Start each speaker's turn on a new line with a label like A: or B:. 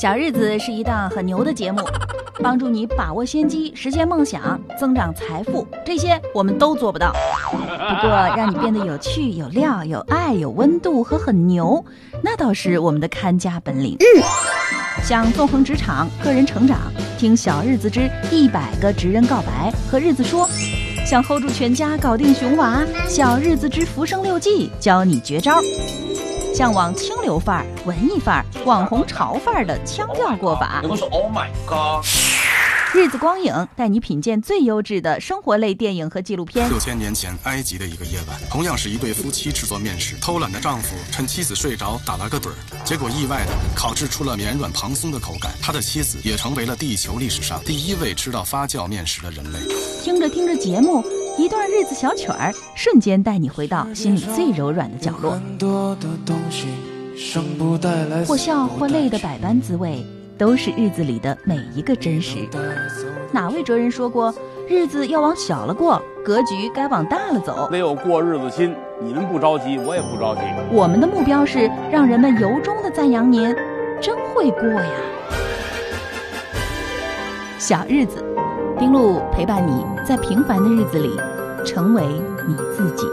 A: 小日子是一档很牛的节目，帮助你把握先机，实现梦想，增长财富，这些我们都做不到。不过，让你变得有趣、有料、有爱、有温度和很牛，那倒是我们的看家本领。想纵横职场、个人成长，听小日子之一百个职人告白和日子说；想 hold 住全家、搞定熊娃，小日子之浮生六记教你绝招。向往清流范儿、文艺范儿、网红潮范儿的腔调过法。
B: 我说 Oh my God！
A: 日子光影带你品鉴最优质的生活类电影和纪录片。
C: 六千年前，埃及的一个夜晚，同样是一对夫妻制作面食，偷懒的丈夫趁妻子睡着打了个盹儿，结果意外的烤制出了绵软蓬松的口感，他的妻子也成为了地球历史上第一位吃到发酵面食的人类。
A: 听着听着节目，一段日子小曲儿，瞬间带你回到心里最柔软的角落。或笑或泪的百般滋味。都是日子里的每一个真实。哪位哲人说过，日子要往小了过，格局该往大了走？
B: 得有过日子心，你们不着急，我也不着急。
A: 我们的目标是让人们由衷的赞扬您，真会过呀！小日子，丁路陪伴你在平凡的日子里，成为你自己。